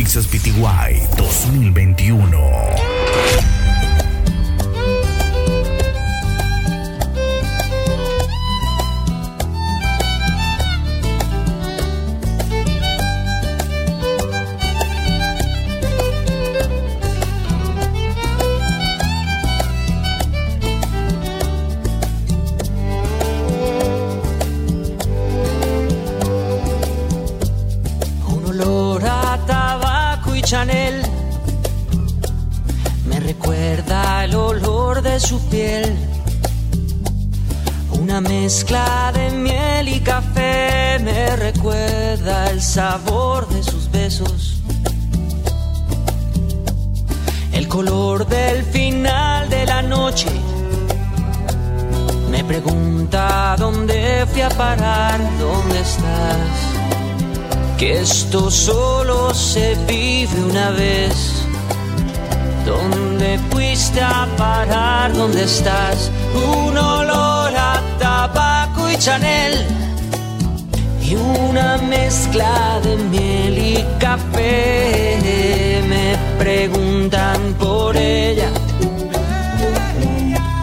Mixes PTY 2021. Su piel. Una mezcla de miel y café me recuerda el sabor de sus besos. El color del final de la noche me pregunta dónde fui a parar, dónde estás. Que esto solo se vive una vez ¿Dónde fuiste a parar? ¿Dónde estás? Un olor a tabaco y Chanel y una mezcla de miel y café. Me preguntan por ella.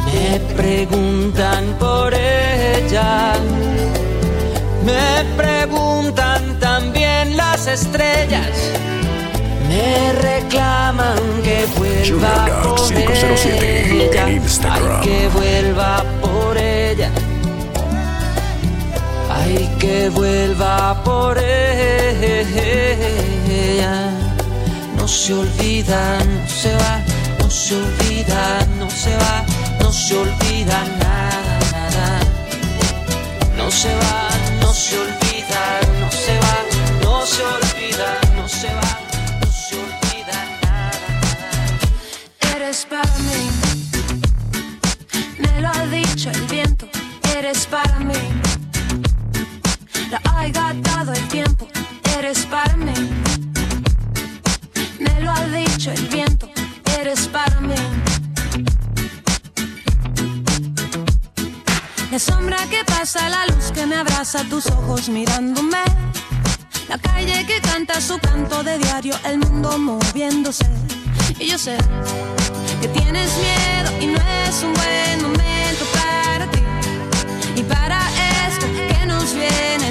Me preguntan por ella. Me preguntan también las estrellas me reclaman que vuelva por ella. Ay, que vuelva por ella. Ay, que vuelva por ella. No se olvida, no se va, no se olvida, no se va, no se olvida nada, nada. No se va, no se olvida, eres para mí. La ha dado el tiempo, eres para mí. Me lo ha dicho el viento, eres para mí. La sombra que pasa, la luz que me abraza, tus ojos mirándome. La calle que canta su canto de diario, el mundo moviéndose. Y yo sé que tienes miedo y no es un buen momento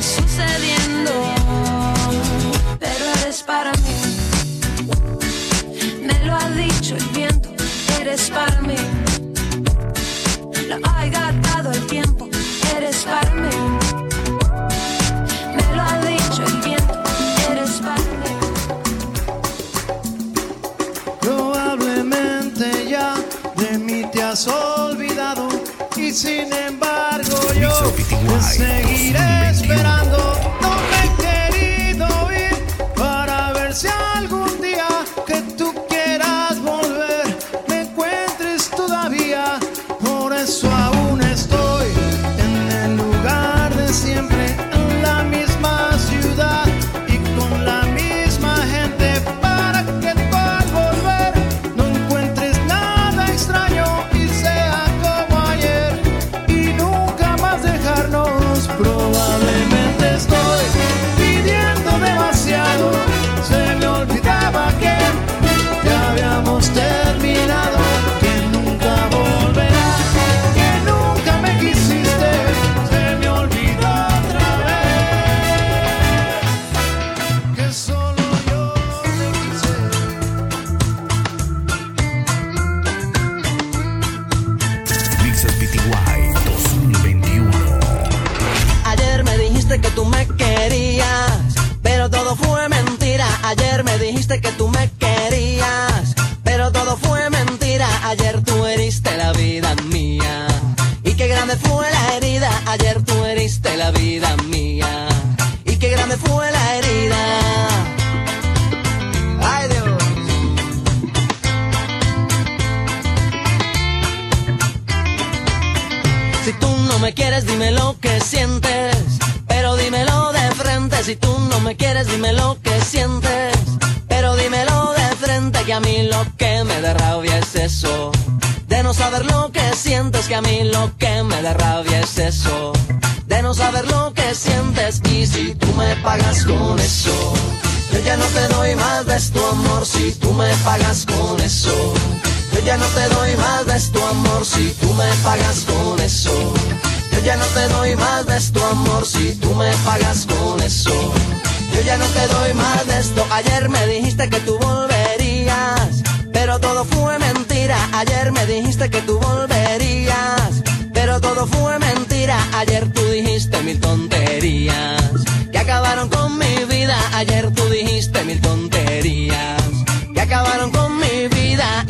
sucediendo. Pero eres para mí, me lo ha dicho el viento, eres para mí. Lo ha gastado el tiempo, Si tú no me quieres, dime lo que sientes. Pero dímelo de frente. Si tú no me quieres, dime lo que sientes. Pero dímelo de frente. Que a mí lo que me da rabia es eso. De no saber lo que sientes. Que a mí lo que me da rabia es eso. De no saber lo que sientes. Y si tú me pagas con eso. Yo ya no te doy más de tu amor si tú me pagas con eso. Ya no te doy más de tu amor si tú me pagas con eso. Yo ya no te doy más de tu amor si tú me pagas con eso. Yo ya no te doy más de esto. Ayer me dijiste que tú volverías, pero todo fue mentira. Ayer me dijiste que tú volverías, pero todo fue mentira. Ayer tú dijiste mil tonterías que acabaron con mi vida. Ayer tú dijiste mil tonterías que acabaron con mi vida.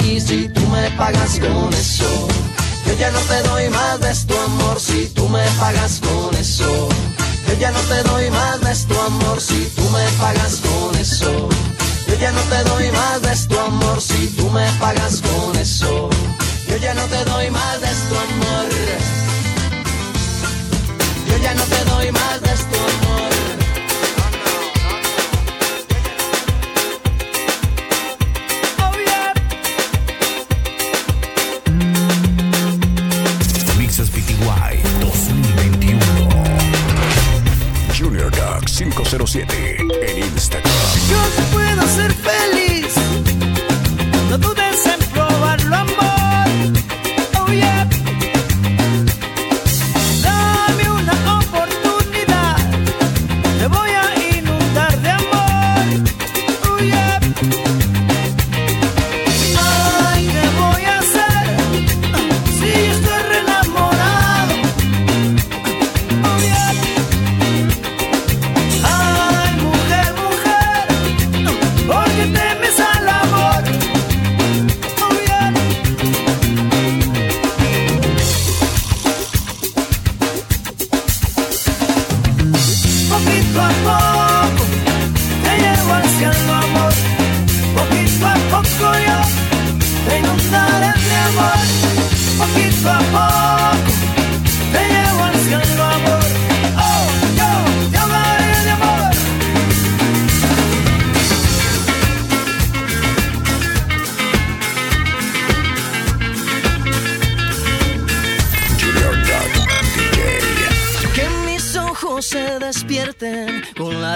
Si tú me pagas con eso, yo ya no te doy más de tu amor. Si tú me pagas con eso. Yo ya no te doy más de tu amor si tú me pagas con eso. Yo ya no te doy más de tu amor si tú me pagas con eso. Yo ya no te doy más de tu amor. Yo ya no te doy más de tu amor.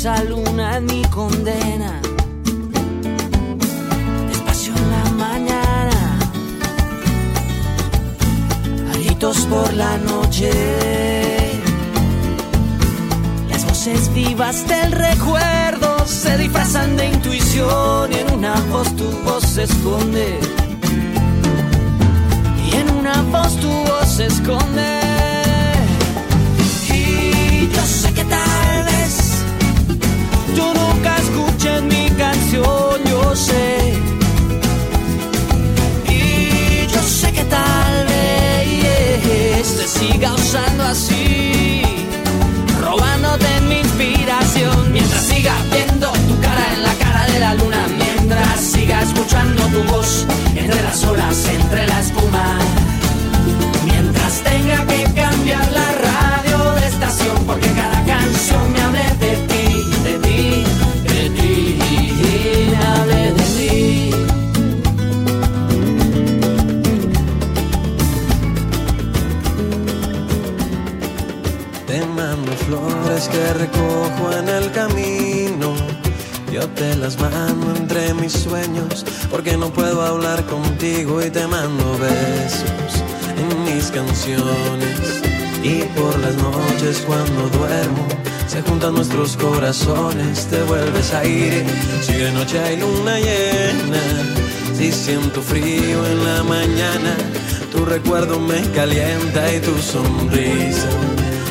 Esa luna es mi condena. Despacio en la mañana, gritos por la noche. Las voces vivas del recuerdo se disfrazan de intuición y en una voz tu voz se esconde. Y en una voz tu voz se esconde. Nunca escuches mi canción, yo sé. Y yo sé que tal vez te siga usando así canciones. Y por las noches cuando duermo se juntan nuestros corazones, te vuelves a ir. Si de noche hay luna llena, si siento frío en la mañana, tu recuerdo me calienta y tu sonrisa.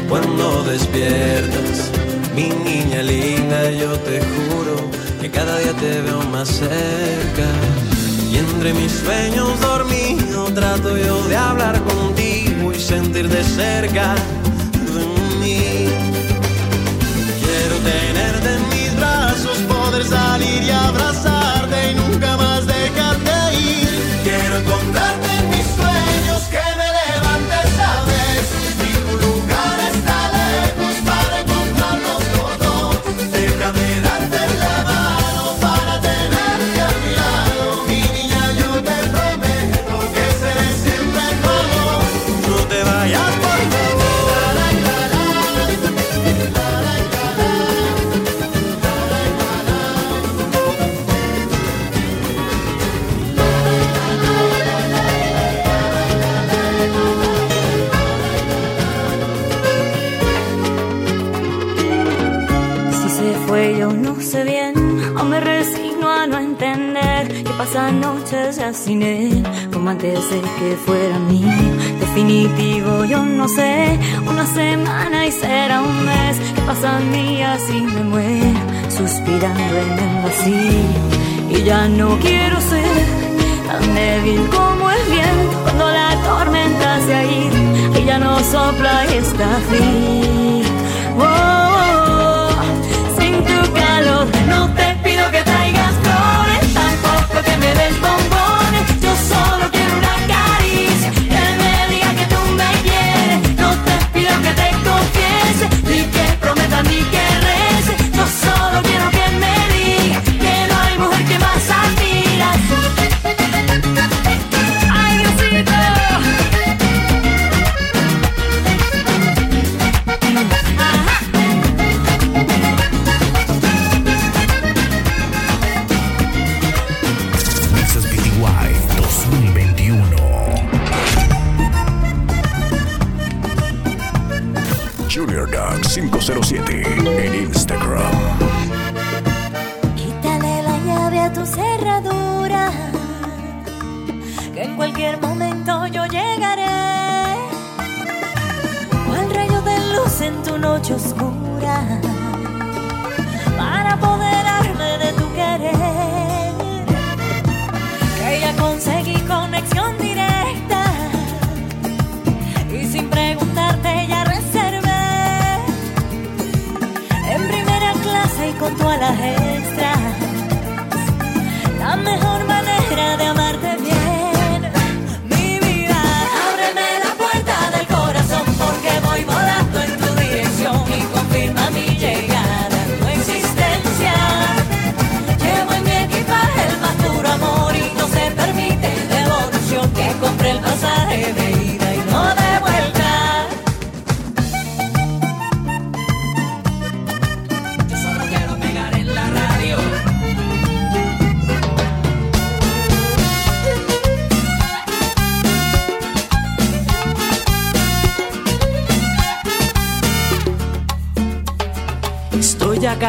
Cuando despiertas, mi niña linda, yo te juro que cada día te veo más cerca. Y entre mis sueños dormido trato yo de hablar contigo y sentir de cerca resigno a no entender que pasan noches ya sin él como antes de que fuera mío. Definitivo yo no sé una semana y será un mes que pasan días y me muero suspirando en el vacío. Y ya no quiero ser tan débil como el viento cuando la tormenta se ha ido y ya no sopla y está frío oh, tampoco que me con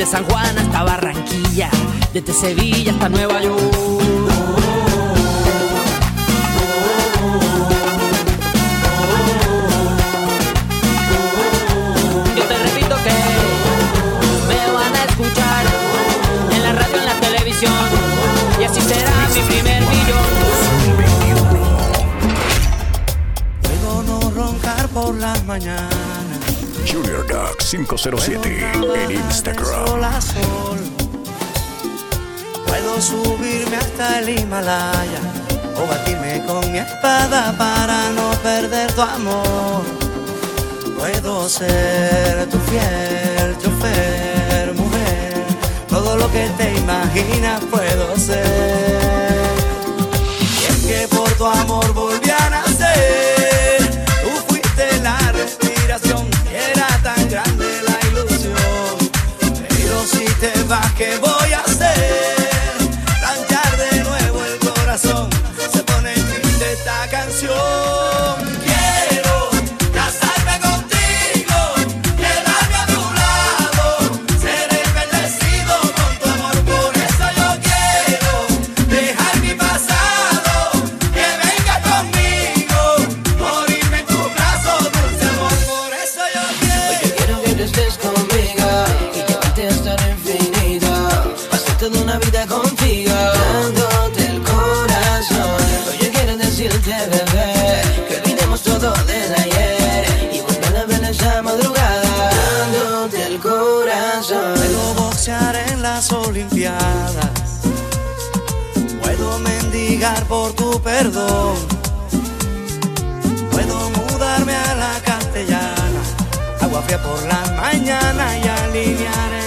Desde San Juan hasta Barranquilla, desde Sevilla hasta Nueva York. Yo te repito que me van a escuchar en la radio, en la televisión, y así será mi primer millón. 2021. Puedo no roncar por las mañanas, Junior Dog 507 en Instagram. Puedo subirme hasta el Himalaya o batirme con mi espada para no perder tu amor. Puedo ser tu fiel chofer, mujer. Todo lo que te imaginas puedo ser. Y es que por tu amor volví por tu perdón. Puedo mudarme a la castellana. Agua fría por la mañana y alinear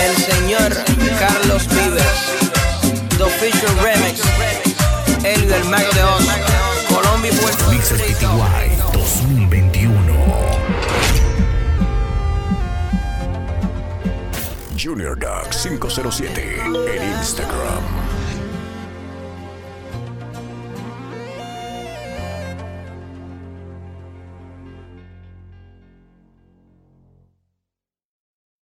el señor Carlos Vives, The Fisher Remix, Elio el Mago de Oz, Colombia y Puerto Rico. PTY 2021. Junior Dog 507 en Instagram.